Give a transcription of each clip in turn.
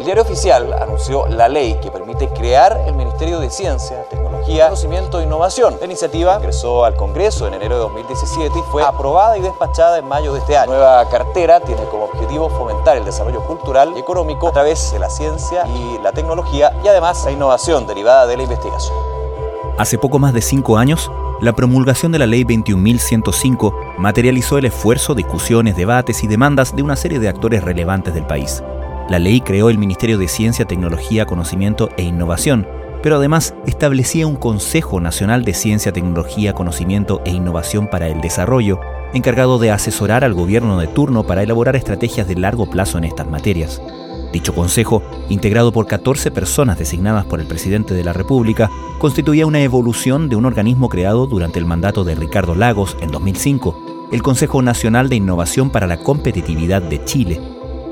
El diario oficial anunció la ley que permite crear el Ministerio de Ciencia, Tecnología, Conocimiento e Innovación. La iniciativa ingresó al Congreso en enero de 2017 y fue aprobada y despachada en mayo de este año. La nueva cartera tiene como objetivo fomentar el desarrollo cultural y económico a través de la ciencia y la tecnología y además la innovación derivada de la investigación. Hace poco más de cinco años, la promulgación de la Ley 21.105 materializó el esfuerzo, discusiones, debates y demandas de una serie de actores relevantes del país. La ley creó el Ministerio de Ciencia, Tecnología, Conocimiento e Innovación, pero además establecía un Consejo Nacional de Ciencia, Tecnología, Conocimiento e Innovación para el Desarrollo, encargado de asesorar al gobierno de turno para elaborar estrategias de largo plazo en estas materias. Dicho consejo, integrado por 14 personas designadas por el presidente de la República, constituía una evolución de un organismo creado durante el mandato de Ricardo Lagos en 2005, el Consejo Nacional de Innovación para la Competitividad de Chile.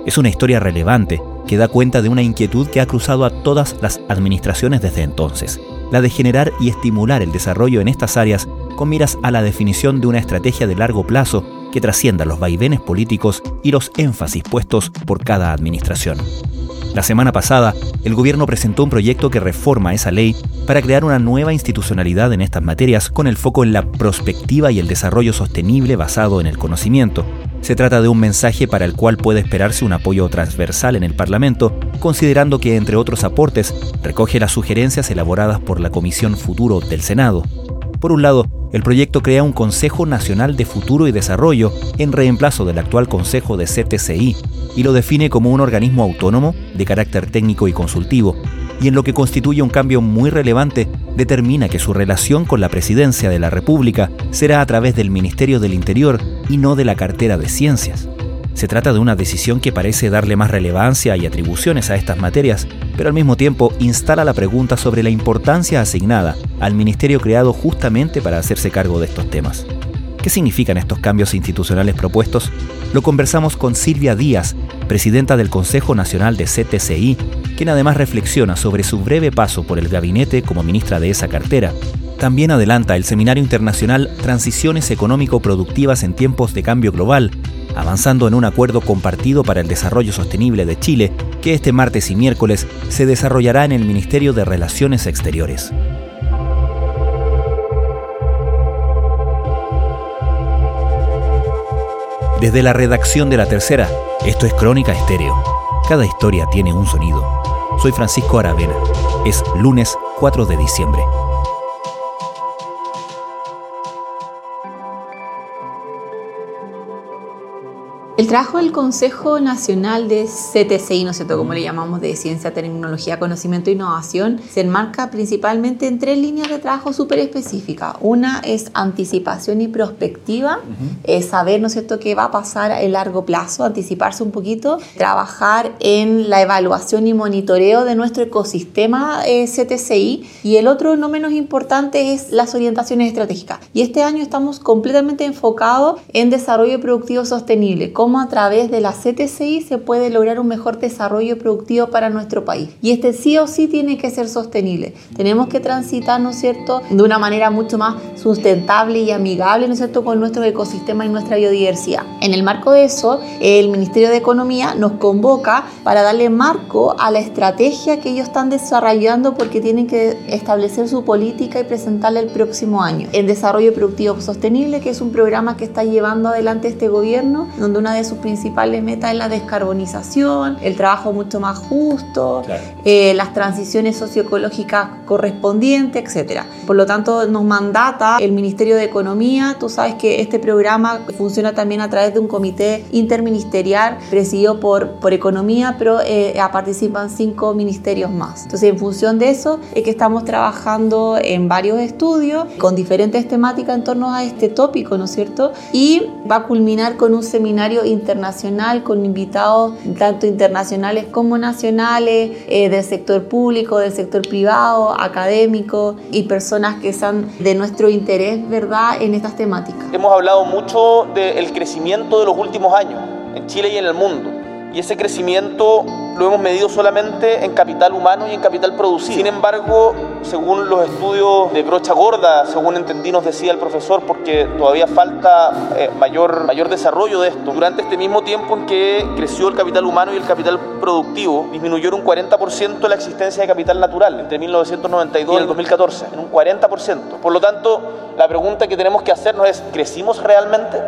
Es una historia relevante que da cuenta de una inquietud que ha cruzado a todas las administraciones desde entonces, la de generar y estimular el desarrollo en estas áreas con miras a la definición de una estrategia de largo plazo que trascienda los vaivenes políticos y los énfasis puestos por cada administración. La semana pasada, el gobierno presentó un proyecto que reforma esa ley para crear una nueva institucionalidad en estas materias con el foco en la prospectiva y el desarrollo sostenible basado en el conocimiento. Se trata de un mensaje para el cual puede esperarse un apoyo transversal en el Parlamento, considerando que, entre otros aportes, recoge las sugerencias elaboradas por la Comisión Futuro del Senado. Por un lado, el proyecto crea un Consejo Nacional de Futuro y Desarrollo en reemplazo del actual Consejo de CTCI y lo define como un organismo autónomo de carácter técnico y consultivo, y en lo que constituye un cambio muy relevante, determina que su relación con la presidencia de la República será a través del Ministerio del Interior y no de la cartera de Ciencias. Se trata de una decisión que parece darle más relevancia y atribuciones a estas materias, pero al mismo tiempo instala la pregunta sobre la importancia asignada al ministerio creado justamente para hacerse cargo de estos temas. ¿Qué significan estos cambios institucionales propuestos? Lo conversamos con Silvia Díaz, presidenta del Consejo Nacional de CTCI, quien además reflexiona sobre su breve paso por el gabinete como ministra de esa cartera. También adelanta el Seminario Internacional Transiciones Económico-Productivas en Tiempos de Cambio Global, avanzando en un acuerdo compartido para el desarrollo sostenible de Chile, que este martes y miércoles se desarrollará en el Ministerio de Relaciones Exteriores. Desde la redacción de La Tercera, esto es Crónica Estéreo. Cada historia tiene un sonido. Soy Francisco Aravena. Es lunes 4 de diciembre. El trabajo del Consejo Nacional de CTCI, ¿no sé como le llamamos, de Ciencia, Tecnología, Conocimiento e Innovación, se enmarca principalmente en tres líneas de trabajo súper específicas. Una es anticipación y prospectiva, es saber, ¿no es cierto?, qué va a pasar a largo plazo, anticiparse un poquito, trabajar en la evaluación y monitoreo de nuestro ecosistema eh, CTCI y el otro, no menos importante, es las orientaciones estratégicas. Y este año estamos completamente enfocados en desarrollo productivo sostenible, cómo a través de la CTCI se puede lograr un mejor desarrollo productivo para nuestro país. Y este sí o sí tiene que ser sostenible. Tenemos que transitar, ¿no es cierto?, de una manera mucho más sustentable y amigable, ¿no es cierto?, con nuestro ecosistema y nuestra biodiversidad. En el marco de eso, el Ministerio de Economía nos convoca para darle marco a la estrategia que ellos están desarrollando porque tienen que establecer su política y presentarla el próximo año. El desarrollo productivo sostenible, que es un programa que está llevando adelante este gobierno, donde una de sus principales metas es la descarbonización, el trabajo mucho más justo, eh, las transiciones socioecológicas correspondientes, etc. Por lo tanto, nos mandata el Ministerio de Economía. Tú sabes que este programa funciona también a través de un comité interministerial presidido por, por Economía, pero eh, participan cinco ministerios más. Entonces, en función de eso, es que estamos trabajando en varios estudios con diferentes temáticas en torno a este tópico, ¿no es cierto? Y va a culminar con un seminario internacional con invitados tanto internacionales como nacionales, eh, del sector público, del sector privado, académico y personas que sean de nuestro interés, ¿verdad?, en estas temáticas. Hemos hablado mucho del crecimiento de los últimos años en Chile y en el mundo. Y ese crecimiento lo hemos medido solamente en capital humano y en capital producido. Sin embargo, según los estudios de brocha gorda, según entendí nos decía el profesor, porque todavía falta eh, mayor, mayor desarrollo de esto, durante este mismo tiempo en que creció el capital humano y el capital productivo, disminuyó en un 40% la existencia de capital natural entre 1992 y el 2014, en un 40%. Por lo tanto, la pregunta que tenemos que hacernos es, ¿crecimos realmente?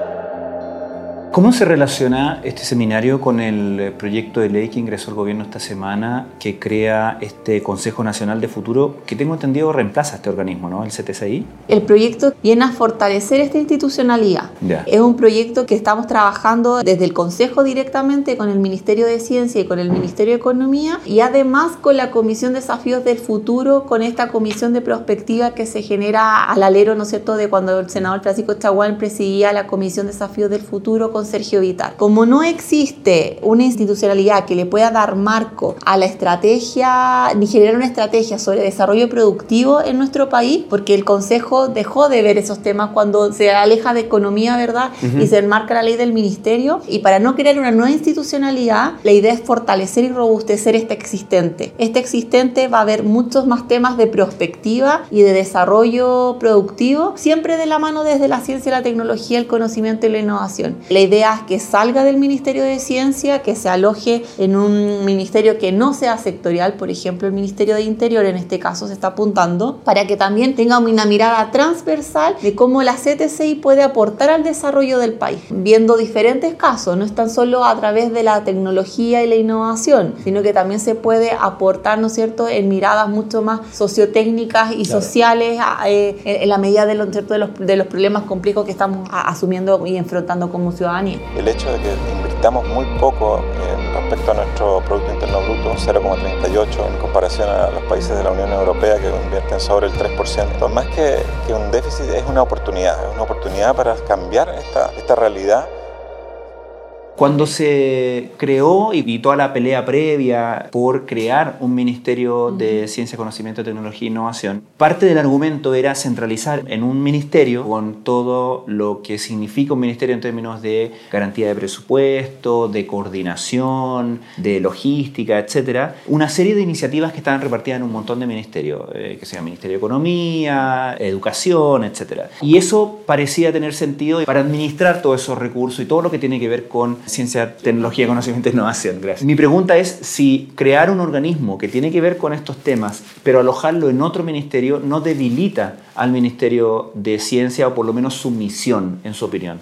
¿Cómo se relaciona este seminario con el proyecto de ley que ingresó el gobierno esta semana que crea este Consejo Nacional de Futuro, que tengo entendido reemplaza este organismo, ¿no? El CTCI? El proyecto viene a fortalecer esta institucionalidad. Es un proyecto que estamos trabajando desde el Consejo directamente con el Ministerio de Ciencia y con el Ministerio de Economía y además con la Comisión Desafíos del Futuro, con esta comisión de prospectiva que se genera al alero, ¿no es cierto?, de cuando el senador Francisco Chaguán presidía la Comisión Desafíos del Futuro Sergio Vitar. Como no existe una institucionalidad que le pueda dar marco a la estrategia, ni generar una estrategia sobre desarrollo productivo en nuestro país, porque el Consejo dejó de ver esos temas cuando se aleja de economía, ¿verdad? Y se enmarca la ley del ministerio. Y para no crear una nueva institucionalidad, la idea es fortalecer y robustecer este existente. Este existente va a haber muchos más temas de prospectiva y de desarrollo productivo, siempre de la mano desde la ciencia, la tecnología, el conocimiento y la innovación. La idea es que salga del Ministerio de Ciencia, que se aloje en un ministerio que no sea sectorial, por ejemplo el Ministerio de Interior en este caso se está apuntando, para que también tenga una mirada transversal de cómo la CTCI puede aportar al desarrollo del país, viendo diferentes casos, no es tan solo a través de la tecnología y la innovación, sino que también se puede aportar, ¿no es cierto?, en miradas mucho más sociotécnicas y sociales eh, en la medida de, lo, de, los, de los problemas complejos que estamos asumiendo y enfrentando como ciudadanos el hecho de que invirtamos muy poco respecto a nuestro Producto Interno Bruto, 0,38 en comparación a los países de la Unión Europea que invierten sobre el 3%, más que, que un déficit es una oportunidad, es una oportunidad para cambiar esta, esta realidad cuando se creó y toda la pelea previa por crear un Ministerio de Ciencia, Conocimiento, Tecnología e Innovación, parte del argumento era centralizar en un ministerio con todo lo que significa un ministerio en términos de garantía de presupuesto, de coordinación, de logística, etcétera, una serie de iniciativas que estaban repartidas en un montón de ministerios, eh, que sea Ministerio de Economía, Educación, etcétera. Y eso parecía tener sentido para administrar todos esos recursos y todo lo que tiene que ver con ciencia, tecnología, conocimiento e innovación. Gracias. Mi pregunta es si crear un organismo que tiene que ver con estos temas, pero alojarlo en otro ministerio, no debilita al Ministerio de Ciencia o por lo menos su misión, en su opinión.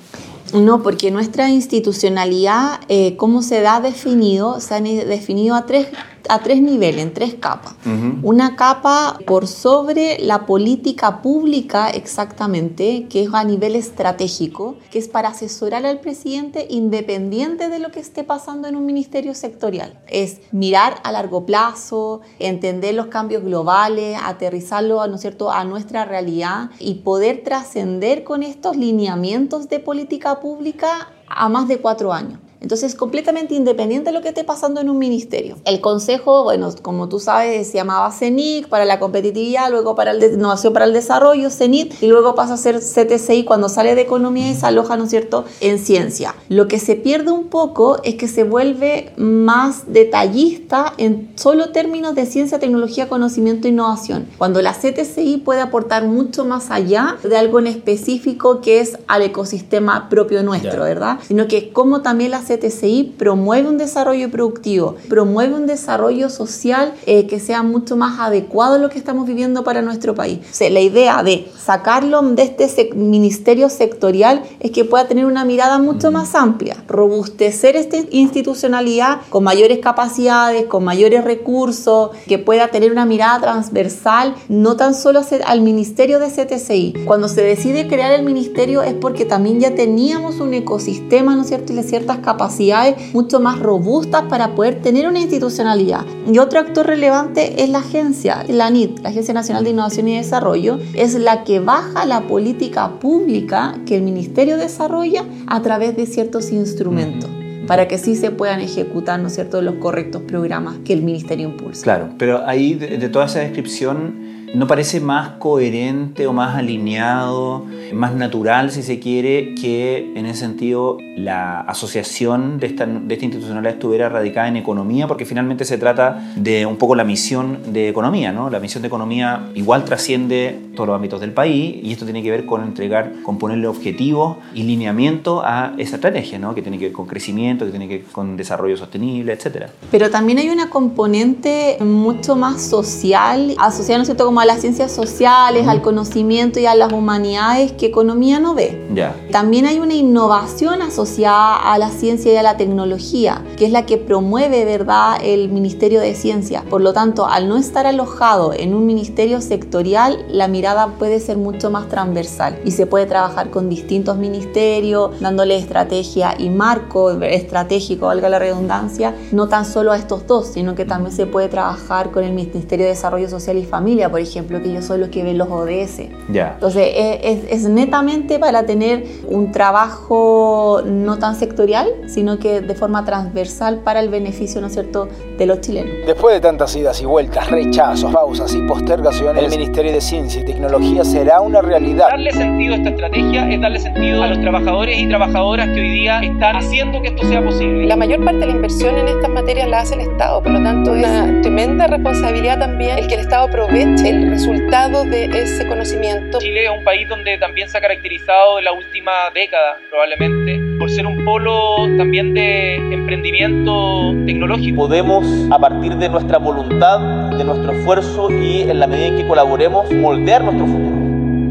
No, porque nuestra institucionalidad, eh, ¿cómo se da definido? Se ha definido a tres a tres niveles, en tres capas. Una capa por sobre la política pública exactamente, que es a nivel estratégico, que es para asesorar al presidente independiente de lo que esté pasando en un ministerio sectorial. Es mirar a largo plazo, entender los cambios globales, aterrizarlo ¿no es cierto? a nuestra realidad y poder trascender con estos lineamientos de política pública a más de cuatro años. Entonces, completamente independiente de lo que esté pasando en un ministerio. El consejo, bueno, como tú sabes, se llamaba CENIC para la competitividad, luego para la innovación para el desarrollo, CENIT, y luego pasa a ser CTCI cuando sale de economía y se aloja, ¿no es cierto?, en ciencia. Lo que se pierde un poco es que se vuelve más detallista en solo términos de ciencia, tecnología, conocimiento e innovación. Cuando la CTCI puede aportar mucho más allá de algo en específico que es al ecosistema propio nuestro, ¿verdad? Sino que como también la CTCI promueve un desarrollo productivo, promueve un desarrollo social eh, que sea mucho más adecuado a lo que estamos viviendo para nuestro país. la idea de sacarlo de este ministerio sectorial es que pueda tener una mirada mucho más amplia, robustecer esta institucionalidad con mayores capacidades, con mayores recursos, que pueda tener una mirada transversal, no tan solo al ministerio de CTCI. Cuando se decide crear el ministerio es porque también ya teníamos un ecosistema, ¿no es cierto?, y ciertas capacidades capacidades mucho más robustas para poder tener una institucionalidad. Y otro actor relevante es la agencia, la NIT, la Agencia Nacional de Innovación y Desarrollo, es la que baja la política pública que el Ministerio desarrolla a través de ciertos instrumentos para que sí se puedan ejecutar, ¿no es cierto?, los correctos programas que el Ministerio impulsa. Claro, pero ahí de, de toda esa descripción ¿no parece más coherente o más alineado, más natural, si se quiere, que en ese sentido la asociación de esta, de institucionalidad estuviera radicada en economía? Porque finalmente se trata de un poco la misión de economía, ¿no? La misión de economía igual trasciende todos los ámbitos del país y esto tiene que ver con entregar, con ponerle objetivos y lineamiento a esa estrategia, ¿no? Que tiene que ver con crecimiento, que tiene que ver con desarrollo sostenible, etc. Pero también hay una componente mucho más social, asociada, ¿no es cierto?, a las ciencias sociales, al conocimiento y a las humanidades que economía no ve. Ya. También hay una innovación asociada a la ciencia y a la tecnología, que es la que promueve, ¿verdad?, el Ministerio de Ciencia. Por lo tanto, al no estar alojado en un ministerio sectorial, la mirada puede ser mucho más transversal y se puede trabajar con distintos ministerios, dándole estrategia y marco estratégico, valga la redundancia, no tan solo a estos dos, sino que también se puede trabajar con el Ministerio de Desarrollo Social y Familia, por ejemplo, que ellos son los que ven los ODS. Ya. Entonces, es, es netamente para tener un trabajo no tan sectorial, sino que de forma transversal para el beneficio, ¿no es cierto?, de los chilenos. Después de tantas idas y vueltas, rechazos, pausas y postergaciones, el Ministerio de Ciencia y Tecnología será una realidad. Darle sentido a esta estrategia es darle sentido a los trabajadores y trabajadoras que hoy día están haciendo que esto sea posible. La mayor parte de la inversión en estas materias la hace el Estado, por lo tanto es una tremenda responsabilidad también el que el Estado aproveche el resultado de ese conocimiento. Chile es un país donde también se ha caracterizado en la última década, probablemente, por ser un polo también de emprendimiento tecnológico. Podemos, a partir de nuestra voluntad, de nuestro esfuerzo y en la medida en que colaboremos, moldear nuestro futuro.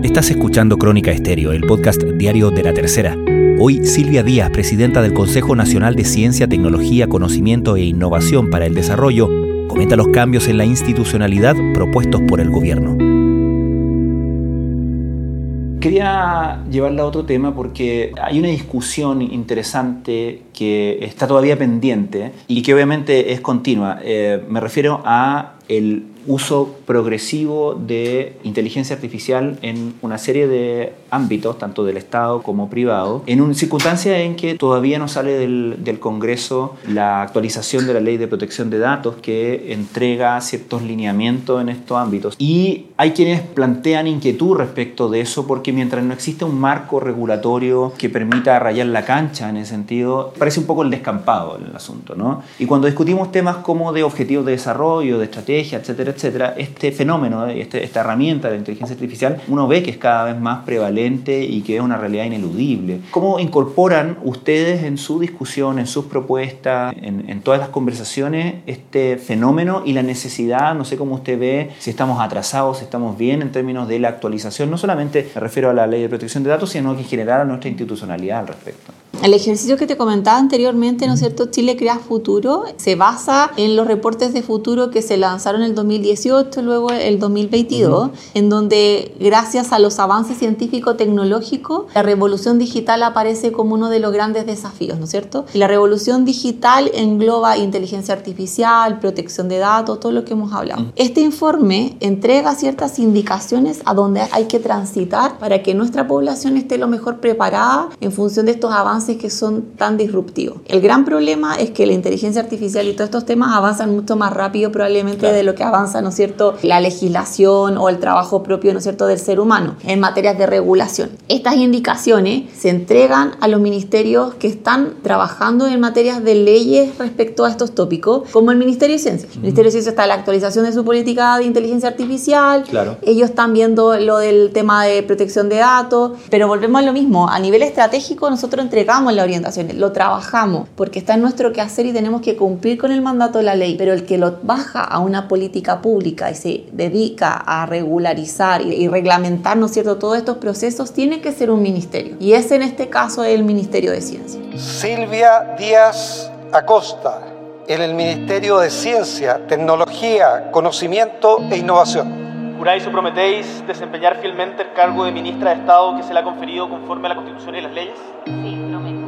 Estás escuchando Crónica Estéreo, el podcast diario de la tercera. Hoy Silvia Díaz, presidenta del Consejo Nacional de Ciencia, Tecnología, Conocimiento e Innovación para el Desarrollo, comenta los cambios en la institucionalidad propuestos por el gobierno. Quería llevarla a otro tema porque hay una discusión interesante que está todavía pendiente y que obviamente es continua. Eh, me refiero a el uso progresivo de inteligencia artificial en una serie de ámbitos, tanto del Estado como privado, en una circunstancia en que todavía no sale del, del, Congreso la actualización de la ley de protección de datos que entrega ciertos lineamientos en estos ámbitos. Y hay quienes plantean inquietud respecto de eso porque mientras no existe un marco regulatorio que permita rayar la cancha en ese sentido, parece un poco el descampado el asunto, ¿no? Y cuando discutimos temas como de objetivos de desarrollo, de estrategia, etcétera, etcétera, este fenómeno, este, esta herramienta de la inteligencia artificial, uno ve que es cada vez más prevalente y que es una realidad ineludible. ¿Cómo incorporan ustedes en su discusión, en sus propuestas, en, en todas las conversaciones, este fenómeno y la necesidad, no sé cómo usted ve, si estamos atrasados, si estamos bien en términos de la actualización, no solamente me refiero a la ley de protección de datos, sino que en general a nuestra institucionalidad al respecto? El ejercicio que te comentaba anteriormente, ¿no es cierto? Chile Crea Futuro se basa en los reportes de futuro que se lanzaron en el 2018, luego el 2022, en donde gracias a los avances científico-tecnológicos, la revolución digital aparece como uno de los grandes desafíos, ¿no es cierto? Y la revolución digital engloba inteligencia artificial, protección de datos, todo lo que hemos hablado. Este informe entrega ciertas indicaciones a donde hay que transitar para que nuestra población esté lo mejor preparada en función de estos avances que son tan disruptivos. El gran problema es que la inteligencia artificial y todos estos temas avanzan mucho más rápido probablemente claro. de lo que avanza, ¿no es cierto?, la legislación o el trabajo propio, ¿no es cierto?, del ser humano en materias de regulación. Estas indicaciones se entregan a los ministerios que están trabajando en materias de leyes respecto a estos tópicos, como el Ministerio de Ciencia. El Ministerio de Ciencia está en la actualización de su política de inteligencia artificial, claro. ellos están viendo lo del tema de protección de datos, pero volvemos a lo mismo, a nivel estratégico nosotros entregamos la orientación, lo trabajamos, porque está en nuestro quehacer y tenemos que cumplir con el mandato de la ley, pero el que lo baja a una política pública y se dedica a regularizar y, reglamentar, ¿no es cierto?, todos estos procesos, tiene que ser un ministerio. Y es en este caso el Ministerio de Ciencia. Silvia Díaz Acosta, en el Ministerio de Ciencia, Tecnología, Conocimiento e Innovación. ¿Juráis o prometéis desempeñar fielmente el cargo de ministra de Estado que se le ha conferido conforme a la Constitución y las leyes? Sí, prometo.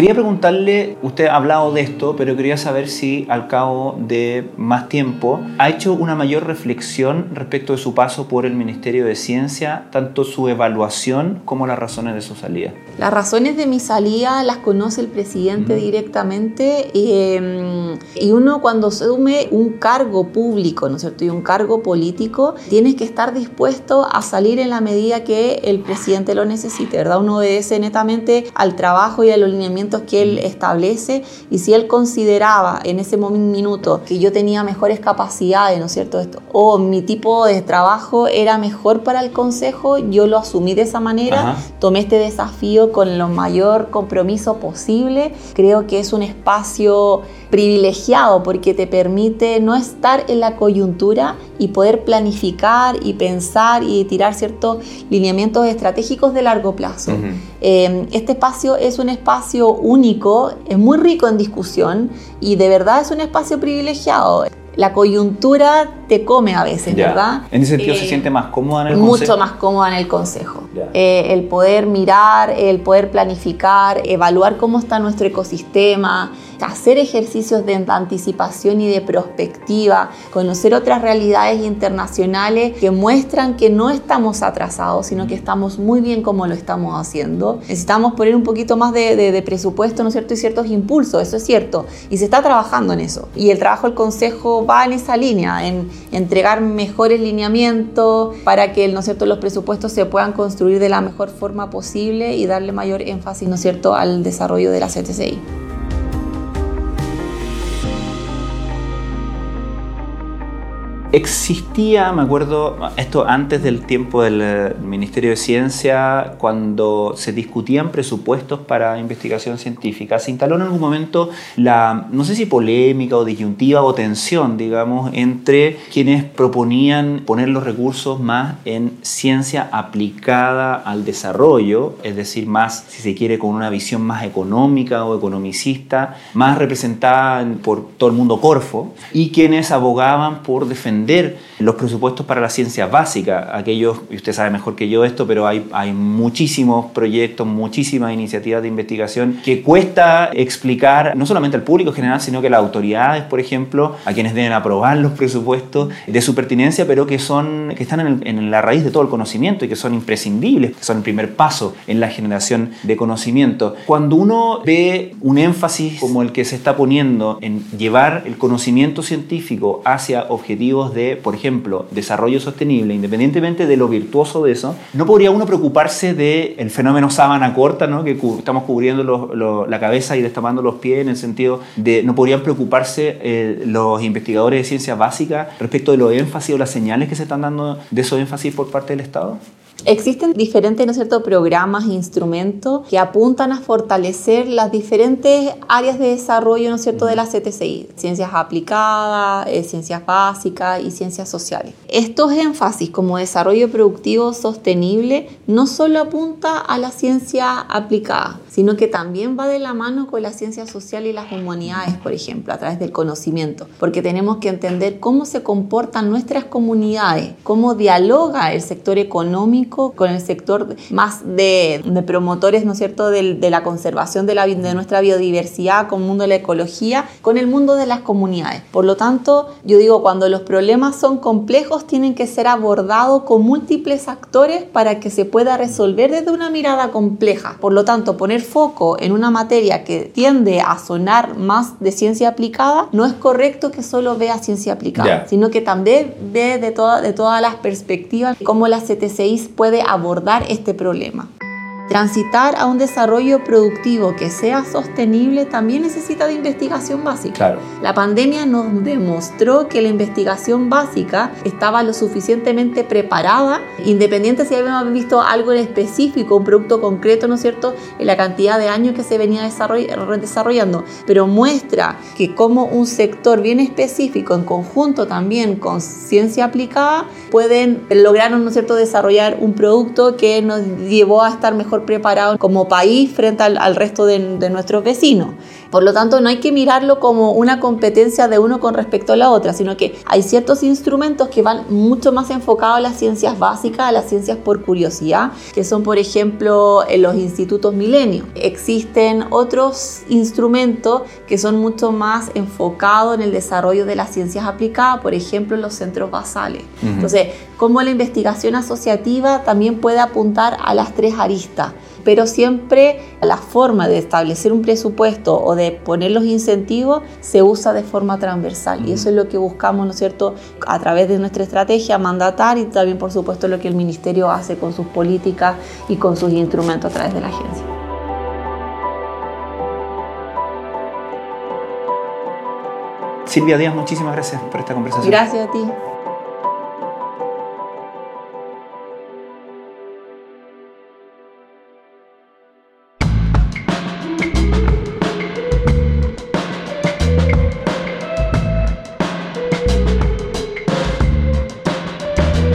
Quería preguntarle, usted ha hablado de esto, pero quería saber si al cabo de más tiempo ha hecho una mayor reflexión respecto de su paso por el Ministerio de Ciencia, tanto su evaluación como las razones de su salida. Las razones de mi salida las conoce el presidente directamente em, y uno cuando asume un cargo público, ¿no es cierto? Y un cargo político, tienes que estar dispuesto a salir en la medida que el presidente lo necesite, ¿verdad? Uno obedece netamente al trabajo y a los lineamientos que él establece y si él consideraba en ese minuto que yo tenía mejores capacidades, ¿no es cierto? O mi tipo de trabajo era mejor para el consejo, yo lo asumí de esa manera, tomé este desafío con lo mayor compromiso posible. Creo que es un espacio privilegiado porque te permite no estar en la coyuntura y poder planificar y pensar y tirar ciertos lineamientos estratégicos de largo plazo. Em, este espacio es un espacio único, es muy rico en discusión y de verdad es un espacio privilegiado la coyuntura te come a veces, ¿verdad? En ese sentido se eh, siente más cómoda en el consejo. Mucho más cómoda en el consejo. Eh, el poder mirar, el poder planificar, evaluar cómo está nuestro ecosistema, hacer ejercicios de anticipación y de prospectiva, conocer otras realidades internacionales que muestran que no estamos atrasados, sino que estamos muy bien como lo estamos haciendo. Necesitamos poner un poquito más de, presupuesto, ¿no es cierto? Y ciertos impulsos, eso es cierto. Y se está trabajando en eso. Y el trabajo del Consejo en esa línea, en entregar mejores lineamientos para que, ¿no es cierto?, los presupuestos se puedan construir de la mejor forma posible y darle mayor énfasis, ¿no cierto?, al desarrollo de la CTCI. Existía, me acuerdo, esto antes del tiempo del eh, Ministerio de Ciencia, cuando se discutían presupuestos para investigación científica, se instaló en algún momento la, no sé si polémica o disyuntiva o tensión, digamos, entre quienes proponían poner los recursos más en ciencia aplicada al desarrollo, es decir, más, si se quiere, con una visión más económica o economicista, más representada por todo el mundo Corfo, y quienes abogaban por defender los presupuestos para la ciencia básica, aquellos, y usted sabe mejor que yo esto, pero hay, hay muchísimos proyectos, muchísimas iniciativas de investigación que cuesta explicar, no solamente al público en general, sino que a las autoridades, por ejemplo, a quienes deben aprobar los presupuestos de su pertinencia, pero que, son, que están en, en la raíz de todo el conocimiento y que son imprescindibles, que son el primer paso en la generación de conocimiento. Cuando uno ve un énfasis como el que se está poniendo en llevar el conocimiento científico hacia objetivos de, por ejemplo, desarrollo sostenible, independientemente de lo virtuoso de eso, no podría uno preocuparse del el fenómeno sábana corta, ¿no? que estamos cubriendo la cabeza y destapando los pies en el sentido de no podrían preocuparse eh, los investigadores de ciencia básica respecto de los énfasis o las señales que se están dando de esos énfasis por parte del Estado? Existen diferentes ¿no cierto? programas e instrumentos que apuntan a fortalecer las diferentes áreas de desarrollo ¿no cierto? de la CTCI, ciencias aplicadas, eh, ciencias básicas y ciencias sociales. Estos énfasis como desarrollo productivo sostenible no solo apunta a la ciencia aplicada, sino que también va de la mano con la ciencia social y las humanidades, por ejemplo, a través del conocimiento, porque tenemos que entender cómo se comportan nuestras comunidades, cómo dialoga el sector económico con el sector más de, promotores, ¿no es cierto?, de, la conservación de, la, de nuestra biodiversidad, con el mundo de la ecología, con el mundo de las comunidades. Por lo tanto, yo digo, cuando los problemas son complejos, tienen que ser abordados con múltiples actores para que se pueda resolver desde una mirada compleja. Por lo tanto, poner foco en una materia que tiende a sonar más de ciencia aplicada, no es correcto que solo vea ciencia aplicada, sino que también ve de, toda, de todas las perspectivas cómo las CTCI puede abordar este problema. Transitar a un desarrollo productivo que sea sostenible también necesita de investigación básica. La pandemia nos demostró que la investigación básica estaba lo suficientemente preparada, independiente si habíamos visto algo en específico, un producto concreto, ¿no es cierto?, en la cantidad de años que se venía desarrollando, pero muestra que como un sector bien específico, en conjunto también con ciencia aplicada, pueden lograr, ¿no es cierto?, desarrollar un producto que nos llevó a estar mejor preparados como país frente al, resto de, nuestros vecinos. Por lo tanto, no hay que mirarlo como una competencia de uno con respecto a la otra, sino que hay ciertos instrumentos que van mucho más enfocados a las ciencias básicas, a las ciencias por curiosidad, que son, por ejemplo, en los institutos milenio. Existen otros instrumentos que son mucho más enfocados en el desarrollo de las ciencias aplicadas, por ejemplo, en los centros basales. Entonces, como la investigación asociativa también puede apuntar a las tres aristas pero siempre la forma de establecer un presupuesto o de poner los incentivos se usa de forma transversal y eso es lo que buscamos, ¿no es cierto?, a través de nuestra estrategia mandatar y también, por supuesto, lo que el Ministerio hace con sus políticas y con sus instrumentos a través de la agencia. Silvia Díaz, muchísimas gracias por esta conversación. Gracias a ti.